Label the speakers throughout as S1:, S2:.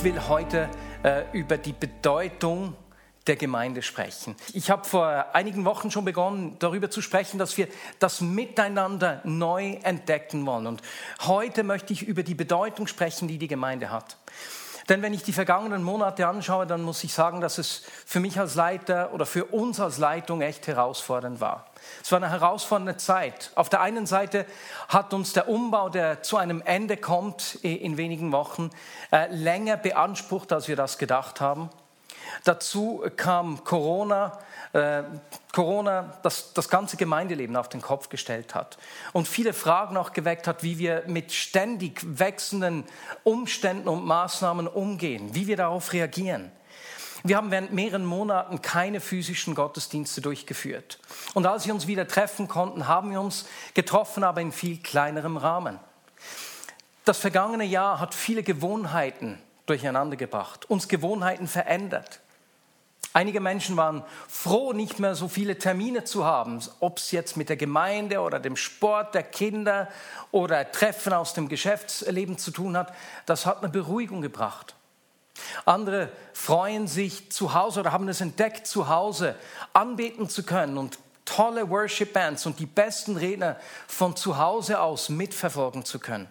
S1: Ich will heute äh, über die Bedeutung der Gemeinde sprechen. Ich habe vor einigen Wochen schon begonnen, darüber zu sprechen, dass wir das Miteinander neu entdecken wollen. Und heute möchte ich über die Bedeutung sprechen, die die Gemeinde hat. Denn wenn ich die vergangenen Monate anschaue, dann muss ich sagen, dass es für mich als Leiter oder für uns als Leitung echt herausfordernd war. Es war eine herausfordernde Zeit. Auf der einen Seite hat uns der Umbau, der zu einem Ende kommt in wenigen Wochen, äh, länger beansprucht, als wir das gedacht haben. Dazu kam Corona, äh, Corona das, das ganze Gemeindeleben auf den Kopf gestellt hat und viele Fragen auch geweckt hat, wie wir mit ständig wechselnden Umständen und Maßnahmen umgehen, wie wir darauf reagieren. Wir haben während mehreren Monaten keine physischen Gottesdienste durchgeführt. Und als wir uns wieder treffen konnten, haben wir uns getroffen, aber in viel kleinerem Rahmen. Das vergangene Jahr hat viele Gewohnheiten durcheinandergebracht, uns Gewohnheiten verändert. Einige Menschen waren froh, nicht mehr so viele Termine zu haben, ob es jetzt mit der Gemeinde oder dem Sport der Kinder oder Treffen aus dem Geschäftsleben zu tun hat. Das hat eine Beruhigung gebracht. Andere freuen sich zu Hause oder haben es entdeckt, zu Hause anbeten zu können und tolle Worship Bands und die besten Redner von zu Hause aus mitverfolgen zu können.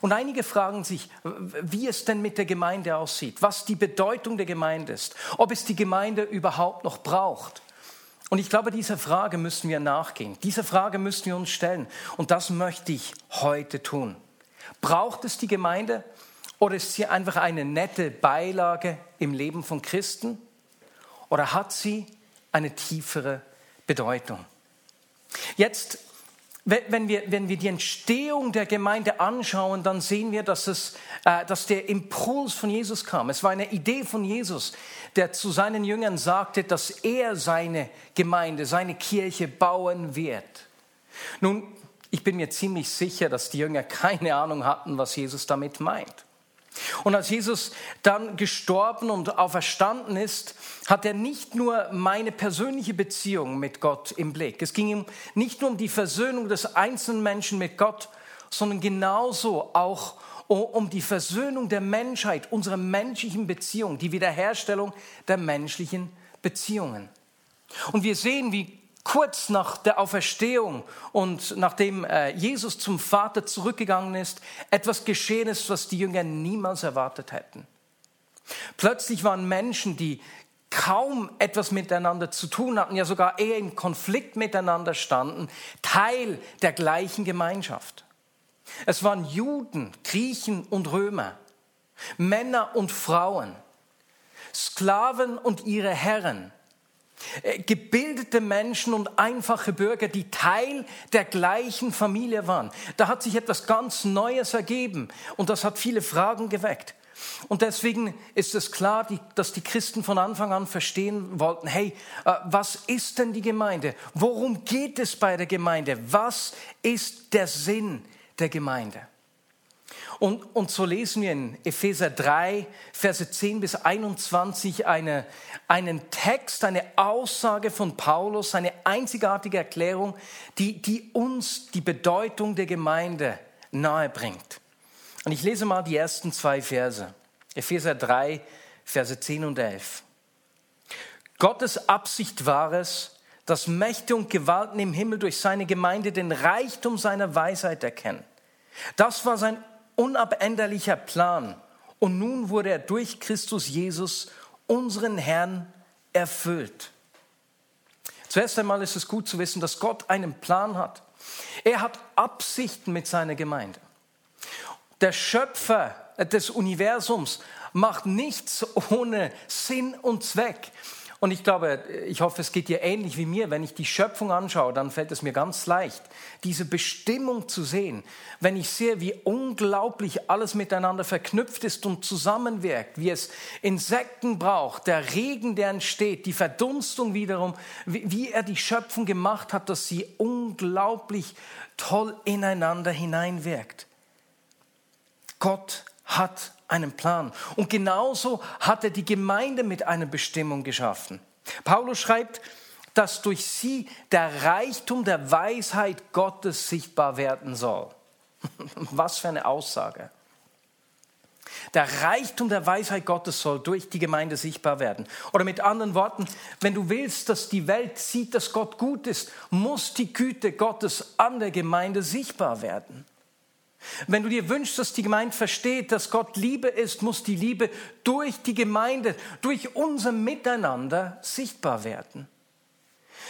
S1: Und einige fragen sich, wie es denn mit der Gemeinde aussieht, was die Bedeutung der Gemeinde ist, ob es die Gemeinde überhaupt noch braucht. Und ich glaube, dieser Frage müssen wir nachgehen. Diese Frage müssen wir uns stellen. Und das möchte ich heute tun. Braucht es die Gemeinde? Oder ist sie einfach eine nette Beilage im Leben von Christen? Oder hat sie eine tiefere Bedeutung? Jetzt, wenn wir, wenn wir die Entstehung der Gemeinde anschauen, dann sehen wir, dass, es, äh, dass der Impuls von Jesus kam. Es war eine Idee von Jesus, der zu seinen Jüngern sagte, dass er seine Gemeinde, seine Kirche bauen wird. Nun, ich bin mir ziemlich sicher, dass die Jünger keine Ahnung hatten, was Jesus damit meint. Und als Jesus dann gestorben und auferstanden ist, hat er nicht nur meine persönliche Beziehung mit Gott im Blick. Es ging ihm nicht nur um die Versöhnung des einzelnen Menschen mit Gott, sondern genauso auch um die Versöhnung der Menschheit, unserer menschlichen Beziehung, die Wiederherstellung der menschlichen Beziehungen. Und wir sehen, wie kurz nach der Auferstehung und nachdem äh, Jesus zum Vater zurückgegangen ist, etwas geschehen ist, was die Jünger niemals erwartet hätten. Plötzlich waren Menschen, die kaum etwas miteinander zu tun hatten, ja sogar eher im Konflikt miteinander standen, Teil der gleichen Gemeinschaft. Es waren Juden, Griechen und Römer, Männer und Frauen, Sklaven und ihre Herren, gebildete Menschen und einfache Bürger, die Teil der gleichen Familie waren. Da hat sich etwas ganz Neues ergeben und das hat viele Fragen geweckt. Und deswegen ist es klar, dass die Christen von Anfang an verstehen wollten, hey, äh, was ist denn die Gemeinde? Worum geht es bei der Gemeinde? Was ist der Sinn der Gemeinde? Und, und so lesen wir in Epheser 3, Verse 10 bis 21 eine, einen Text, eine Aussage von Paulus, eine einzigartige Erklärung, die, die uns die Bedeutung der Gemeinde nahe bringt. Und ich lese mal die ersten zwei Verse. Epheser 3, Verse 10 und 11. Gottes Absicht war es, dass Mächte und Gewalten im Himmel durch seine Gemeinde den Reichtum seiner Weisheit erkennen. Das war sein unabänderlicher Plan. Und nun wurde er durch Christus Jesus, unseren Herrn, erfüllt. Zuerst einmal ist es gut zu wissen, dass Gott einen Plan hat. Er hat Absichten mit seiner Gemeinde. Der Schöpfer des Universums macht nichts ohne Sinn und Zweck. Und ich glaube, ich hoffe, es geht dir ähnlich wie mir. Wenn ich die Schöpfung anschaue, dann fällt es mir ganz leicht, diese Bestimmung zu sehen. Wenn ich sehe, wie unglaublich alles miteinander verknüpft ist und zusammenwirkt, wie es Insekten braucht, der Regen, der entsteht, die Verdunstung wiederum, wie er die Schöpfung gemacht hat, dass sie unglaublich toll ineinander hineinwirkt. Gott hat einen Plan. Und genauso hat er die Gemeinde mit einer Bestimmung geschaffen. Paulus schreibt, dass durch sie der Reichtum der Weisheit Gottes sichtbar werden soll. Was für eine Aussage. Der Reichtum der Weisheit Gottes soll durch die Gemeinde sichtbar werden. Oder mit anderen Worten, wenn du willst, dass die Welt sieht, dass Gott gut ist, muss die Güte Gottes an der Gemeinde sichtbar werden. Wenn du dir wünschst, dass die Gemeinde versteht, dass Gott Liebe ist, muss die Liebe durch die Gemeinde, durch unser Miteinander sichtbar werden.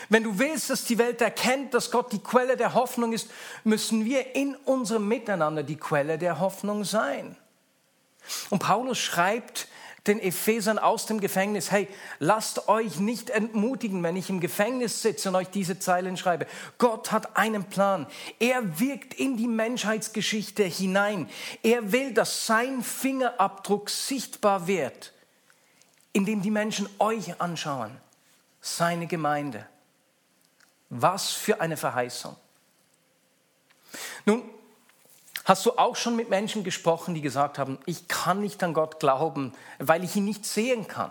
S1: Wenn du willst, dass die Welt erkennt, dass Gott die Quelle der Hoffnung ist, müssen wir in unserem Miteinander die Quelle der Hoffnung sein. Und Paulus schreibt den Ephesern aus dem Gefängnis, hey, lasst euch nicht entmutigen, wenn ich im Gefängnis sitze und euch diese Zeilen schreibe. Gott hat einen Plan. Er wirkt in die Menschheitsgeschichte hinein. Er will, dass sein Fingerabdruck sichtbar wird, indem die Menschen euch anschauen, seine Gemeinde. Was für eine Verheißung. Nun, Hast du auch schon mit Menschen gesprochen, die gesagt haben, ich kann nicht an Gott glauben, weil ich ihn nicht sehen kann?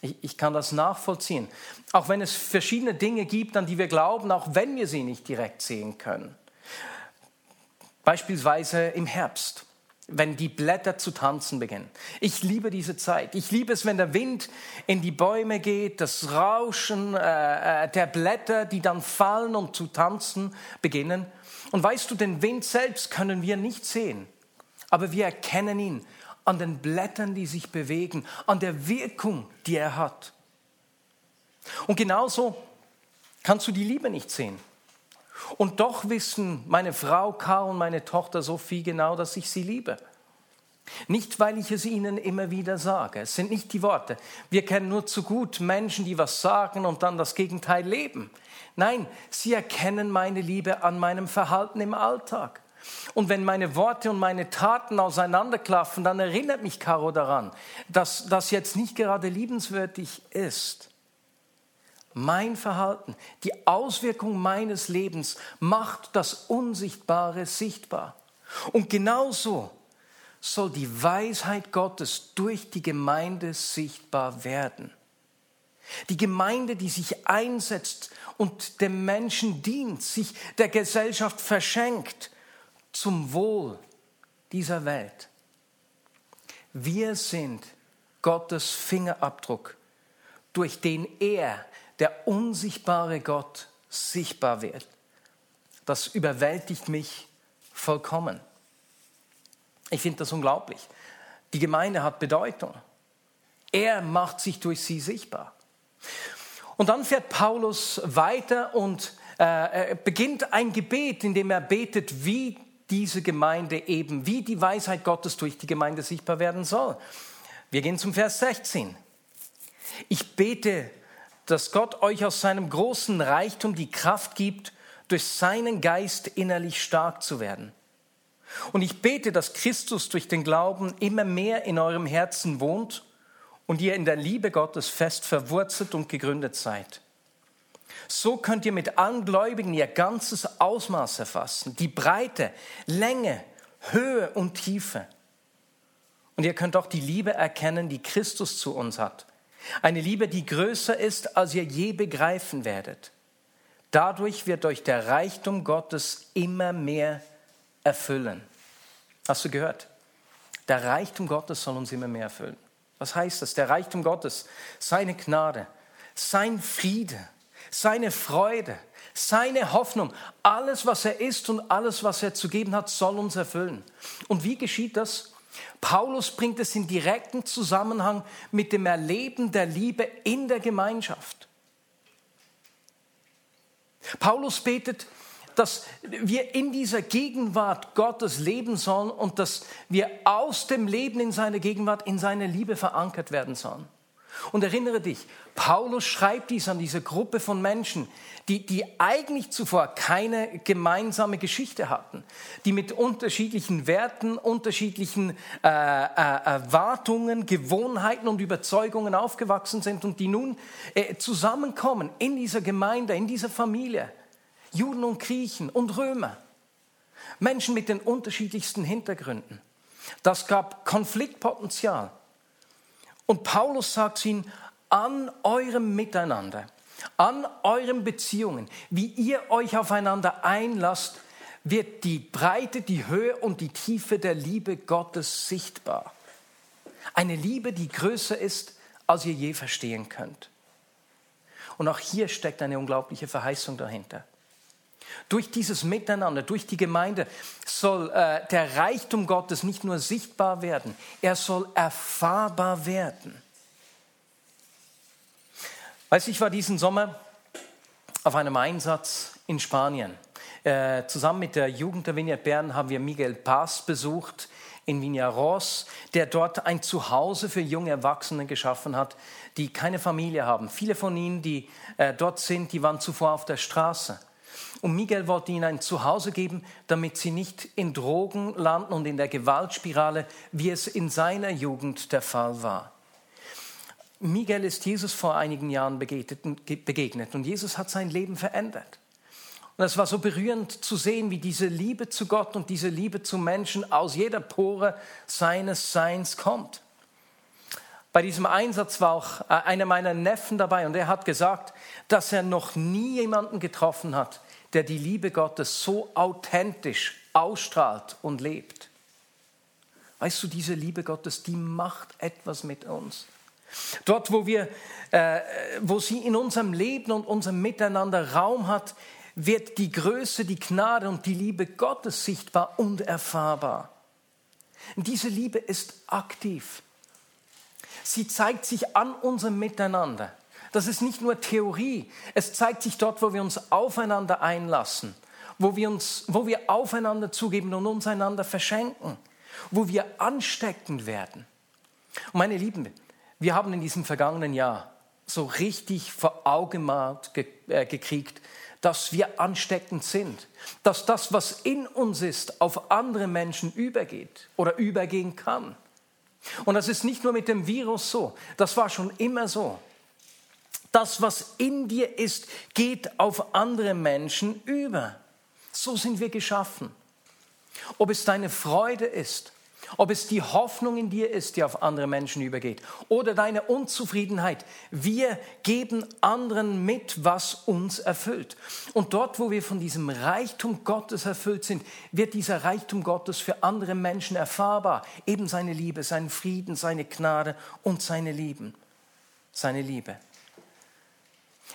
S1: Ich, ich, kann das nachvollziehen. Auch wenn es verschiedene Dinge gibt, an die wir glauben, auch wenn wir sie nicht direkt sehen können. Beispielsweise im Herbst, wenn die Blätter zu tanzen beginnen. Ich liebe diese Zeit. Ich liebe es, wenn der Wind in die Bäume geht, das Rauschen äh, äh der Blätter, die dann fallen und zu tanzen beginnen. Und weißt du, den Wind selbst können wir nicht sehen, aber wir erkennen ihn an den Blättern, die sich bewegen, an der Wirkung, die er hat. Und genauso kannst du die Liebe nicht sehen. Und doch wissen meine Frau Karl und meine Tochter Sophie genau, dass ich sie liebe. Nicht, weil ich es ihnen immer wieder sage. Es sind nicht die Worte. Wir kennen nur zu gut Menschen, die was sagen und dann das Gegenteil leben. Nein, sie erkennen meine Liebe an meinem Verhalten im Alltag. Und wenn meine Worte und meine Taten auseinanderklaffen, dann erinnert mich Caro daran, dass das jetzt nicht gerade liebenswürdig ist. Mein Verhalten, die Auswirkung meines Lebens macht das Unsichtbare sichtbar. Und genauso soll die Weisheit Gottes durch die Gemeinde sichtbar werden. Die Gemeinde, die sich einsetzt und dem Menschen dient, sich der Gesellschaft verschenkt zum Wohl dieser Welt. Wir sind Gottes Fingerabdruck, durch den er, der unsichtbare Gott, sichtbar wird. Das überwältigt mich vollkommen. Ich finde das unglaublich. Die Gemeinde hat Bedeutung. Er macht sich durch sie sichtbar. Und dann fährt Paulus weiter und äh, beginnt ein Gebet, in dem er betet, wie diese Gemeinde eben, wie die Weisheit Gottes durch die Gemeinde sichtbar werden soll. Wir gehen zum Vers 16. Ich bete, dass Gott euch aus seinem großen Reichtum die Kraft gibt, durch seinen Geist innerlich stark zu werden und ich bete, dass Christus durch den Glauben immer mehr in eurem Herzen wohnt und ihr in der Liebe Gottes fest verwurzelt und gegründet seid. So könnt ihr mit allen Gläubigen ihr ganzes Ausmaß erfassen, die Breite, Länge, Höhe und Tiefe. Und ihr könnt auch die Liebe erkennen, die Christus zu uns hat. Eine Liebe, die größer ist, als ihr je begreifen werdet. Dadurch wird euch der Reichtum Gottes immer mehr erfüllen. Hast du gehört? Der Reichtum Gottes soll uns immer mehr erfüllen. Was heißt das? Der Reichtum Gottes, seine Gnade, sein Friede, seine Freude, seine Hoffnung, alles, was er ist und alles, was er zu geben hat, soll uns erfüllen. Und wie geschieht das? Paulus bringt es in direkten Zusammenhang mit dem Erleben der Liebe in der Gemeinschaft. Paulus betet, dass wir in dieser Gegenwart Gottes leben sollen und dass wir aus dem Leben in seiner Gegenwart in seine Liebe verankert werden sollen. Und erinnere dich, Paulus schreibt dies an diese Gruppe von Menschen, die, die eigentlich zuvor keine gemeinsame Geschichte hatten, die mit unterschiedlichen Werten, unterschiedlichen äh, äh, Erwartungen, Gewohnheiten und Überzeugungen aufgewachsen sind und die nun äh, zusammenkommen in dieser Gemeinde, in dieser Familie. Juden und Griechen und Römer. Menschen mit den unterschiedlichsten Hintergründen. Das gab Konfliktpotenzial. Und Paulus sagt ihnen, an eurem Miteinander, an euren Beziehungen, wie ihr euch aufeinander einlasst, wird die Breite, die Höhe und die Tiefe der Liebe Gottes sichtbar. Eine Liebe, die größer ist, als ihr je verstehen könnt. Und auch hier steckt eine unglaubliche Verheißung dahinter. Durch dieses Miteinander, durch die Gemeinde soll äh, der Reichtum Gottes nicht nur sichtbar werden, er soll erfahrbar werden. Weißt ich war diesen Sommer auf einem Einsatz in Spanien. Äh, zusammen mit der Jugend der Vineyard Bern haben wir Miguel Paz besucht in Viñaros, der dort ein Zuhause für junge Erwachsene geschaffen hat, die keine Familie haben. Viele von ihnen, die äh, dort sind, die waren zuvor auf der Straße. Und Miguel wollte ihnen ein Zuhause geben, damit sie nicht in Drogen landen und in der Gewaltspirale, wie es in seiner Jugend der Fall war. Miguel ist Jesus vor einigen Jahren begegnet und Jesus hat sein Leben verändert. Und es war so berührend zu sehen, wie diese Liebe zu Gott und diese Liebe zu Menschen aus jeder Pore seines Seins kommt. Bei diesem Einsatz war auch äh, einer meiner Neffen dabei und er hat gesagt, dass er noch nie jemanden getroffen hat, der die Liebe Gottes so authentisch ausstrahlt und lebt. Weißt du, diese Liebe Gottes, die macht etwas mit uns. Dort, wo, wir, äh, wo sie in unserem Leben und unserem Miteinander Raum hat, wird die Größe, die Gnade und die Liebe Gottes sichtbar und erfahrbar. Diese Liebe ist aktiv. Sie zeigt sich an unserem Miteinander. Das ist nicht nur Theorie. Es zeigt sich dort, wo wir uns aufeinander einlassen, wo wir, uns, wo wir aufeinander zugeben und uns einander verschenken, wo wir ansteckend werden. Und meine Lieben, wir haben in diesem vergangenen Jahr so richtig vor Augen ge äh, gekriegt, dass wir ansteckend sind, dass das, was in uns ist, auf andere Menschen übergeht oder übergehen kann. Und das ist nicht nur mit dem Virus so, das war schon immer so. Das, was in dir ist, geht auf andere Menschen über. So sind wir geschaffen. Ob es deine Freude ist, ob es die Hoffnung in dir ist, die auf andere Menschen übergeht, oder deine Unzufriedenheit. Wir geben anderen mit, was uns erfüllt. Und dort, wo wir von diesem Reichtum Gottes erfüllt sind, wird dieser Reichtum Gottes für andere Menschen erfahrbar. Eben seine Liebe, seinen Frieden, seine Gnade und seine Lieben. Seine Liebe.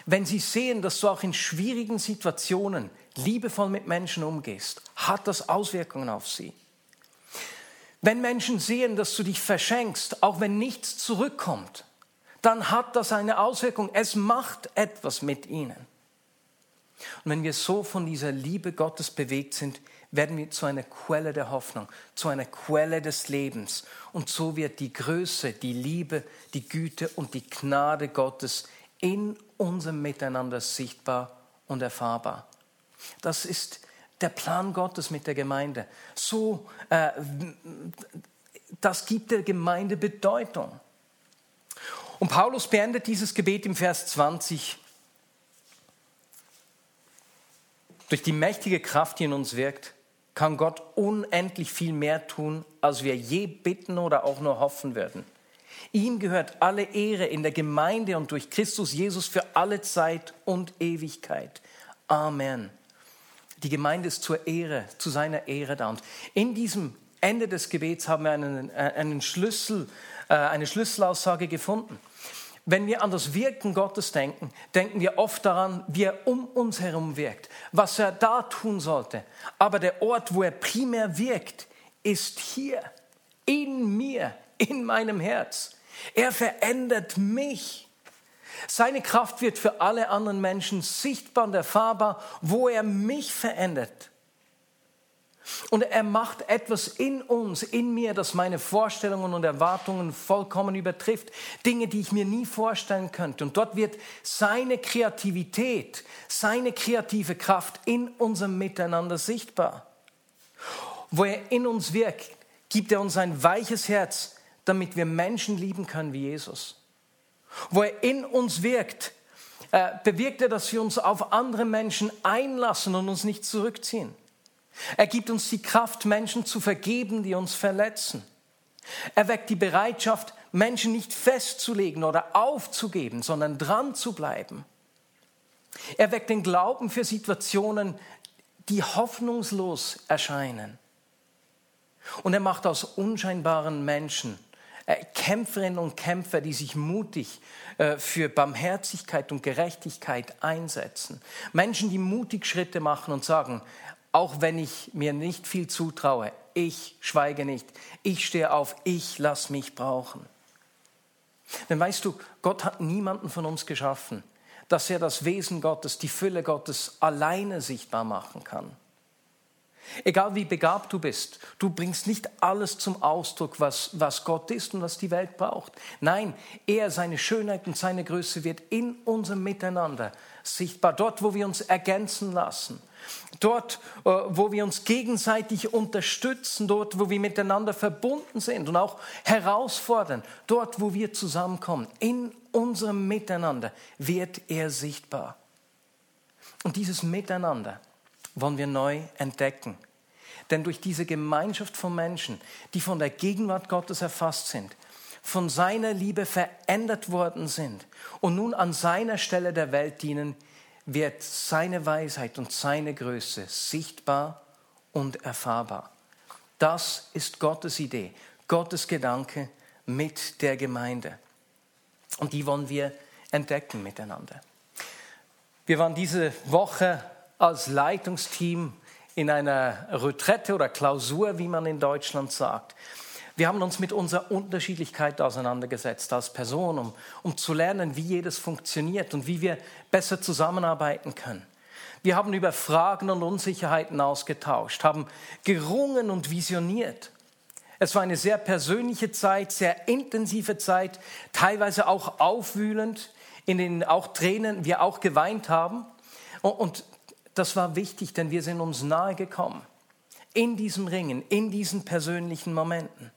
S1: Wenn sie sehen, dass du auch in schwierigen Situationen liebevoll mit Menschen umgehst, hat das Auswirkungen auf sie. Wenn Menschen sehen, dass du dich verschenkst, auch wenn nichts zurückkommt, dann hat das eine Auswirkung. Es macht etwas mit ihnen. Und wenn wir so von dieser Liebe Gottes bewegt sind, werden wir zu einer Quelle der Hoffnung, zu einer Quelle des Lebens. Und so wird die Größe, die Liebe, die Güte und die Gnade Gottes in unserem Miteinander sichtbar und erfahrbar. Das ist der Plan Gottes mit der Gemeinde. So, äh, das gibt der Gemeinde Bedeutung. Und Paulus beendet dieses Gebet im Vers 20. Durch die mächtige Kraft, die in uns wirkt, kann Gott unendlich viel mehr tun, als wir je bitten oder auch nur hoffen würden. Ihm gehört alle Ehre in der Gemeinde und durch Christus Jesus für alle Zeit und Ewigkeit. Amen. Die Gemeinde ist zur Ehre, zu seiner Ehre da. Und in diesem Ende des Gebets haben wir einen, äh, einen Schlüssel, äh, eine Schlüsselaussage gefunden. Wenn wir an das Wirken Gottes denken, denken wir oft daran, wie er um uns herum wirkt, was er da tun sollte. Aber der Ort, wo er primär wirkt, ist hier, in mir, in meinem Herz. Er verändert mich. Seine Kraft wird für alle anderen Menschen sichtbar und erfahrbar, wo er mich verändert. Und er macht etwas in uns, in mir, das meine Vorstellungen und Erwartungen vollkommen übertrifft. Dinge, die ich mir nie vorstellen könnte. Und dort wird seine Kreativität, seine kreative Kraft in unserem Miteinander sichtbar. Wo er in uns wirkt, gibt er uns ein weiches Herz, damit wir Menschen lieben können wie Jesus. Wo er in uns wirkt, äh, bewirkt er, dass wir uns auf andere Menschen einlassen und uns nicht zurückziehen. Er gibt uns die Kraft, Menschen zu vergeben, die uns verletzen. Er weckt die Bereitschaft, Menschen nicht festzulegen oder aufzugeben, sondern dran zu bleiben. Er weckt den Glauben für Situationen, die hoffnungslos erscheinen. Und er macht aus unscheinbaren Menschen Kämpferinnen und Kämpfer, die sich mutig äh, für Barmherzigkeit und Gerechtigkeit einsetzen. Menschen, die mutig Schritte machen und sagen, auch wenn ich mir nicht viel zutraue, ich schweige nicht, ich stehe auf, ich lass mich brauchen. Denn weißt du, Gott hat niemanden von uns geschaffen, dass er das Wesen Gottes, die Fülle Gottes alleine sichtbar machen kann. Egal wie begabt du bist, du bringst nicht alles zum Ausdruck, was, was Gott ist und was die Welt braucht. Nein, er, seine Schönheit und seine Größe wird in unserem Miteinander sichtbar. Dort, wo wir uns ergänzen lassen. Dort, äh, wo wir uns gegenseitig unterstützen, dort, wo wir miteinander verbunden sind und auch herausfordern, dort, wo wir zusammenkommen, in unserem Miteinander wird er sichtbar. Und dieses Miteinander, wollen wir neu entdecken. Denn durch diese Gemeinschaft von Menschen, die von der Gegenwart Gottes erfasst sind, von seiner Liebe verändert worden sind und nun an seiner Stelle der Welt dienen, wird seine Weisheit und seine Größe sichtbar und erfahrbar. Das ist Gottes Idee, Gottes Gedanke mit der Gemeinde. Und die wollen wir entdecken miteinander. Wir waren diese Woche als Leitungsteam in einer Retrette oder Klausur, wie man in Deutschland sagt. Wir haben uns mit unserer Unterschiedlichkeit auseinandergesetzt als Person, um, um zu lernen, wie jedes funktioniert und wie wir besser zusammenarbeiten können. Wir haben über Fragen und Unsicherheiten ausgetauscht, haben gerungen und visioniert. Es war eine sehr persönliche Zeit, sehr intensive Zeit, teilweise auch aufwühlend, in denen auch Tränen wir auch geweint haben. Und das war wichtig, denn wir sind uns nahe gekommen. In diesem Ringen, in diesen persönlichen Momenten.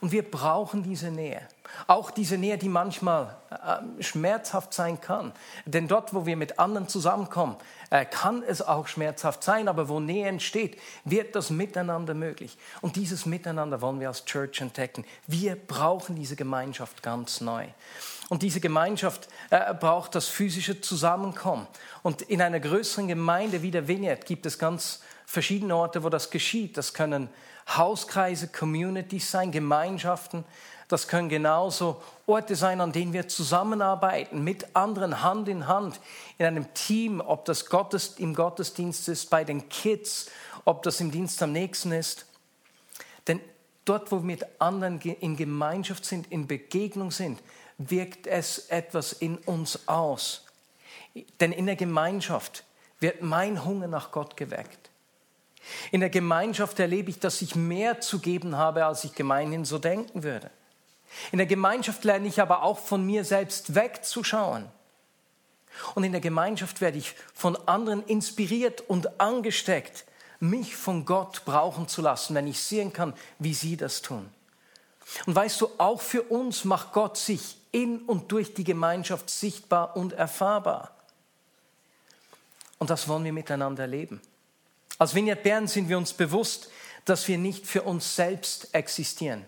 S1: Und wir brauchen diese Nähe. Auch diese Nähe, die manchmal äh, schmerzhaft sein kann. Denn dort, wo wir mit anderen zusammenkommen, äh, kann es auch schmerzhaft sein. Aber wo Nähe entsteht, wird das Miteinander möglich. Und dieses Miteinander wollen wir als Church entdecken. Wir brauchen diese Gemeinschaft ganz neu. Und diese Gemeinschaft äh, braucht das physische Zusammenkommen. Und in einer größeren Gemeinde wie der Vineyard gibt es ganz verschiedene Orte, wo das geschieht. Das können Hauskreise, Communities sein, Gemeinschaften. Das können genauso Orte sein, an denen wir zusammenarbeiten, mit anderen Hand in Hand, in einem Team, ob das Gottes, im Gottesdienst ist, bei den Kids, ob das im Dienst am nächsten ist. Denn dort, wo wir mit anderen in Gemeinschaft sind, in Begegnung sind, wirkt es etwas in uns aus. Denn in der Gemeinschaft wird mein Hunger nach Gott geweckt. In der Gemeinschaft erlebe ich, dass ich mehr zu geben habe, als ich gemeinhin so denken würde. In der Gemeinschaft lerne ich aber auch von mir selbst wegzuschauen. Und in der Gemeinschaft werde ich von anderen inspiriert und angesteckt, mich von Gott brauchen zu lassen, wenn ich sehen kann, wie sie das tun. Und weißt du, auch für uns macht Gott sich in und durch die Gemeinschaft sichtbar und erfahrbar. Und das wollen wir miteinander erleben. Als Vineyard Bern sind wir uns bewusst, dass wir nicht für uns selbst existieren.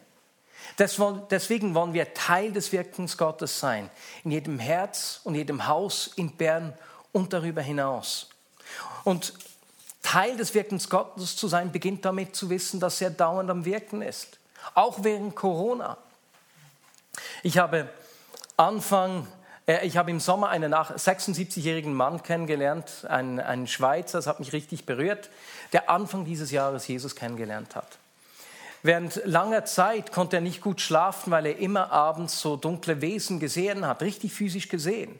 S1: Deswegen wollen wir Teil des Wirkens Gottes sein, in jedem Herz und jedem Haus in Bern und darüber hinaus. Und Teil des Wirkens Gottes zu sein, beginnt damit zu wissen, dass er dauernd am Wirken ist, auch während Corona. Ich habe Anfang äh, ich habe im Sommer einen 76-jährigen Mann kennengelernt, einen, einen Schweizer, das hat mich richtig berührt, der Anfang dieses Jahres Jesus kennengelernt hat. Während langer Zeit konnte er nicht gut schlafen, weil er immer abends so dunkle Wesen gesehen hat, richtig physisch gesehen.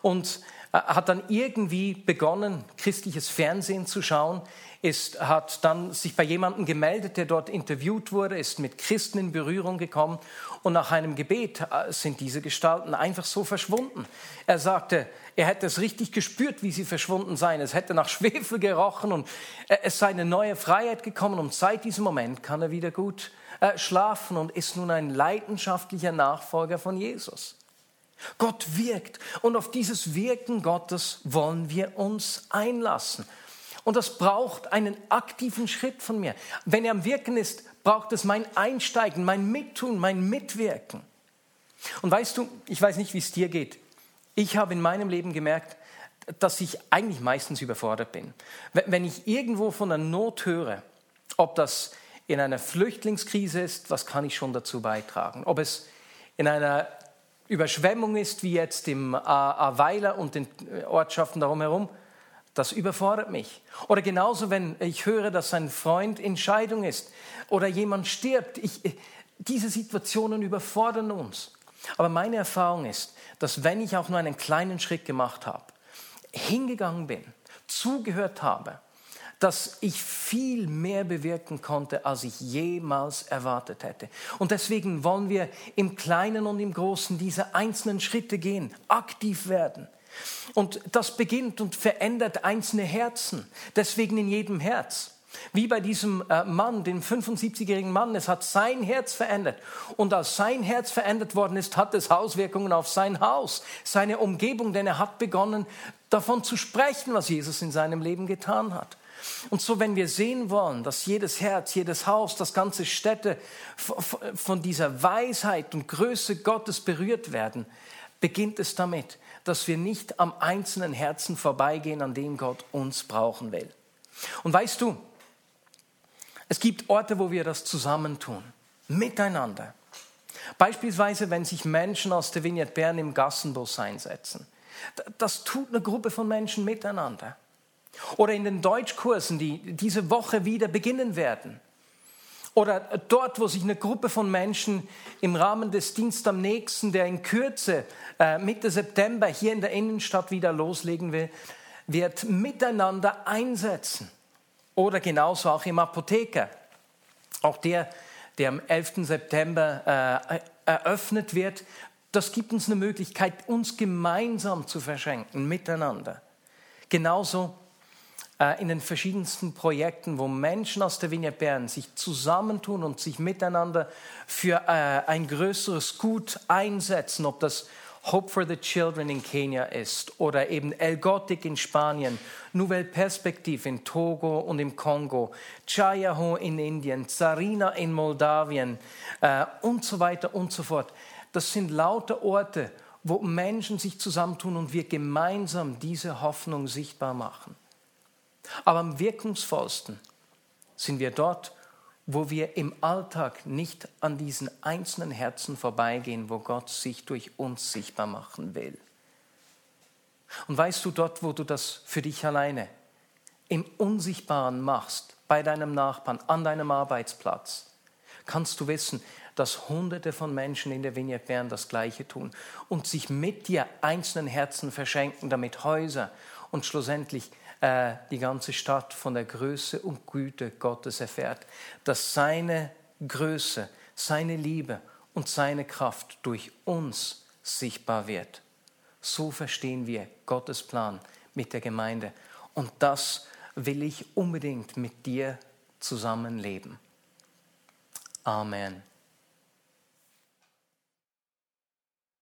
S1: Und hat dann irgendwie begonnen, christliches Fernsehen zu schauen, ist, hat dann sich bei jemandem gemeldet, der dort interviewt wurde, ist mit Christen in Berührung gekommen und nach einem Gebet äh, sind diese Gestalten einfach so verschwunden. Er sagte, er hätte es richtig gespürt, wie sie verschwunden seien. Es hätte nach Schwefel gerochen und äh, es sei eine neue Freiheit gekommen und seit diesem Moment kann er wieder gut äh, schlafen und ist nun ein leidenschaftlicher Nachfolger von Jesus. Gott wirkt und auf dieses Wirken Gottes wollen wir uns einlassen. Und das braucht einen aktiven Schritt von mir. Wenn er am Wirken ist, braucht es mein Einsteigen, mein Mittun, mein Mitwirken. Und weißt du, ich weiß nicht, wie es dir geht. Ich habe in meinem Leben gemerkt, dass ich eigentlich meistens überfordert bin. Wenn ich irgendwo von einer Not höre, ob das in einer Flüchtlingskrise ist, was kann ich schon dazu beitragen? Ob es in einer Überschwemmung ist, wie jetzt im Aweiler und den Ortschaften darum herum, das überfordert mich. Oder genauso, wenn ich höre, dass ein Freund in Scheidung ist oder jemand stirbt. Ich, diese Situationen überfordern uns. Aber meine Erfahrung ist, dass wenn ich auch nur einen kleinen Schritt gemacht habe, hingegangen bin, zugehört habe, dass ich viel mehr bewirken konnte, als ich jemals erwartet hätte. Und deswegen wollen wir im Kleinen und im Großen diese einzelnen Schritte gehen, aktiv werden. Und das beginnt und verändert einzelne Herzen. Deswegen in jedem Herz. Wie bei diesem äh, Mann, dem 75-jährigen Mann, es hat sein Herz verändert. Und als sein Herz verändert worden ist, hat es Auswirkungen auf sein Haus, seine Umgebung, denn er hat begonnen, davon zu sprechen, was Jesus in seinem Leben getan hat. Und so, wenn wir sehen wollen, dass jedes Herz, jedes Haus, das ganze Städte von dieser Weisheit und Größe Gottes berührt werden, beginnt es damit, dass wir nicht am einzelnen Herzen vorbeigehen, an dem Gott uns brauchen will. Und weißt du, es gibt Orte, wo wir das zusammentun, miteinander. Beispielsweise, wenn sich Menschen aus der Vignette Bern im Gassenbus einsetzen. Das tut eine Gruppe von Menschen miteinander. Oder in den Deutschkursen, die diese Woche wieder beginnen werden. Oder dort, wo sich eine Gruppe von Menschen im Rahmen des Dienst am nächsten, der in Kürze äh, Mitte September hier in der Innenstadt wieder loslegen will, wird miteinander einsetzen. Oder genauso auch im Apotheker. Auch der, der am 11. September äh, eröffnet wird, das gibt uns eine Möglichkeit, uns gemeinsam zu verschenken, miteinander. Genauso in den verschiedensten Projekten, wo Menschen aus der Vignette Bern sich zusammentun und sich miteinander für äh, ein größeres Gut einsetzen, ob das Hope for the Children in Kenia ist oder eben El Gothic in Spanien, Nouvelle Perspective in Togo und im Kongo, Chayaho in Indien, Zarina in Moldawien äh, und so weiter und so fort. Das sind lauter Orte, wo Menschen sich zusammentun und wir gemeinsam diese Hoffnung sichtbar machen. Aber am wirkungsvollsten sind wir dort, wo wir im Alltag nicht an diesen einzelnen Herzen vorbeigehen, wo Gott sich durch uns sichtbar machen will. Und weißt du dort, wo du das für dich alleine im Unsichtbaren machst, bei deinem Nachbarn, an deinem Arbeitsplatz, kannst du wissen, dass Hunderte von Menschen in der Vignette Bern das Gleiche tun und sich mit dir einzelnen Herzen verschenken, damit Häuser und schlussendlich äh, die ganze Stadt von der Größe und Güte Gottes erfährt, dass seine Größe, seine Liebe und seine Kraft durch uns sichtbar wird. So verstehen wir Gottes Plan mit der Gemeinde. Und das will ich unbedingt mit dir zusammenleben. Amen.